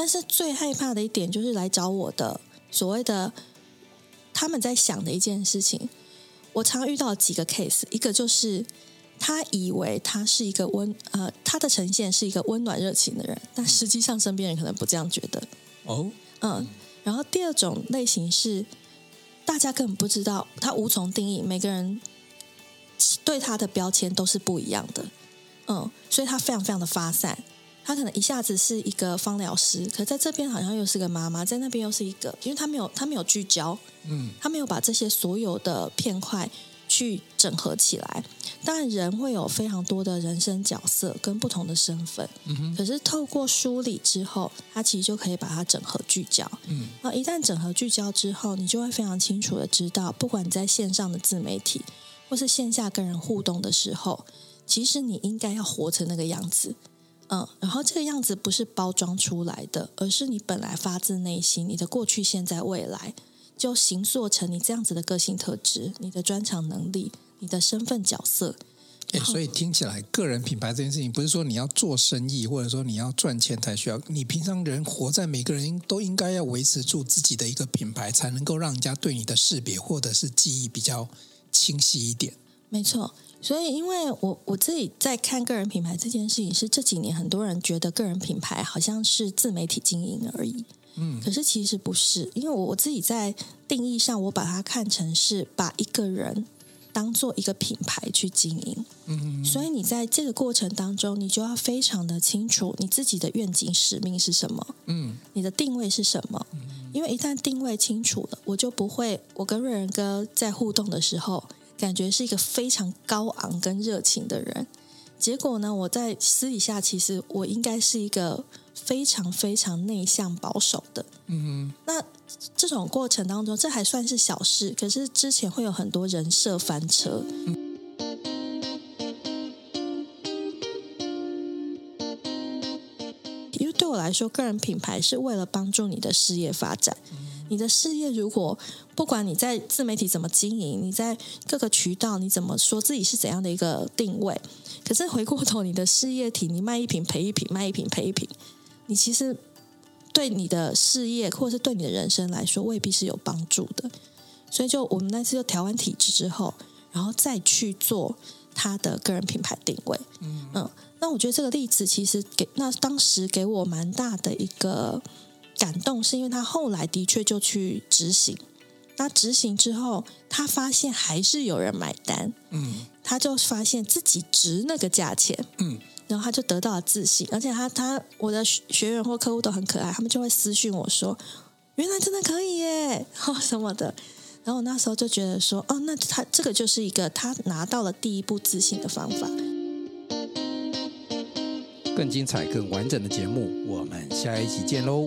但是最害怕的一点就是来找我的所谓的他们在想的一件事情。我常遇到几个 case，一个就是。他以为他是一个温呃，他的呈现是一个温暖热情的人，但实际上身边人可能不这样觉得。哦，嗯，然后第二种类型是大家根本不知道，他无从定义，每个人对他的标签都是不一样的。嗯，所以他非常非常的发散，他可能一下子是一个芳疗师，可在这边好像又是个妈妈，在那边又是一个，因为他没有他没有聚焦，嗯，他没有把这些所有的片块。去整合起来，当然人会有非常多的人生角色跟不同的身份，嗯哼，可是透过梳理之后，他其实就可以把它整合聚焦。嗯，那一旦整合聚焦之后，你就会非常清楚的知道，不管你在线上的自媒体，或是线下跟人互动的时候，其实你应该要活成那个样子。嗯，然后这个样子不是包装出来的，而是你本来发自内心，你的过去、现在、未来。就形塑成你这样子的个性特质，你的专长能力，你的身份角色。哎，所以听起来，个人品牌这件事情，不是说你要做生意，或者说你要赚钱才需要。你平常人活在每个人都应该要维持住自己的一个品牌，才能够让人家对你的识别或者是记忆比较清晰一点。没错，所以因为我我自己在看个人品牌这件事情，是这几年很多人觉得个人品牌好像是自媒体经营而已。嗯，可是其实不是，因为我我自己在定义上，我把它看成是把一个人当做一个品牌去经营。嗯，所以你在这个过程当中，你就要非常的清楚你自己的愿景使命是什么。嗯，你的定位是什么？因为一旦定位清楚了，我就不会，我跟瑞仁哥在互动的时候，感觉是一个非常高昂跟热情的人。结果呢，我在私底下其实我应该是一个非常非常内向保守的。嗯哼。那这种过程当中，这还算是小事，可是之前会有很多人设翻车。嗯。因为对我来说，个人品牌是为了帮助你的事业发展。你的事业如果不管你在自媒体怎么经营，你在各个渠道你怎么说自己是怎样的一个定位，可是回过头你的事业体，你卖一瓶赔一瓶，卖一瓶赔一瓶，你其实对你的事业或者是对你的人生来说未必是有帮助的。所以就我们那次就调完体质之后，然后再去做他的个人品牌定位。嗯嗯，那我觉得这个例子其实给那当时给我蛮大的一个。感动是因为他后来的确就去执行，那执行之后，他发现还是有人买单，嗯，他就发现自己值那个价钱，嗯，然后他就得到了自信，而且他他我的学员或客户都很可爱，他们就会私讯我说，原来真的可以耶，哦什么的，然后我那时候就觉得说，哦，那他这个就是一个他拿到了第一步自信的方法。更精彩、更完整的节目，我们下一集见喽。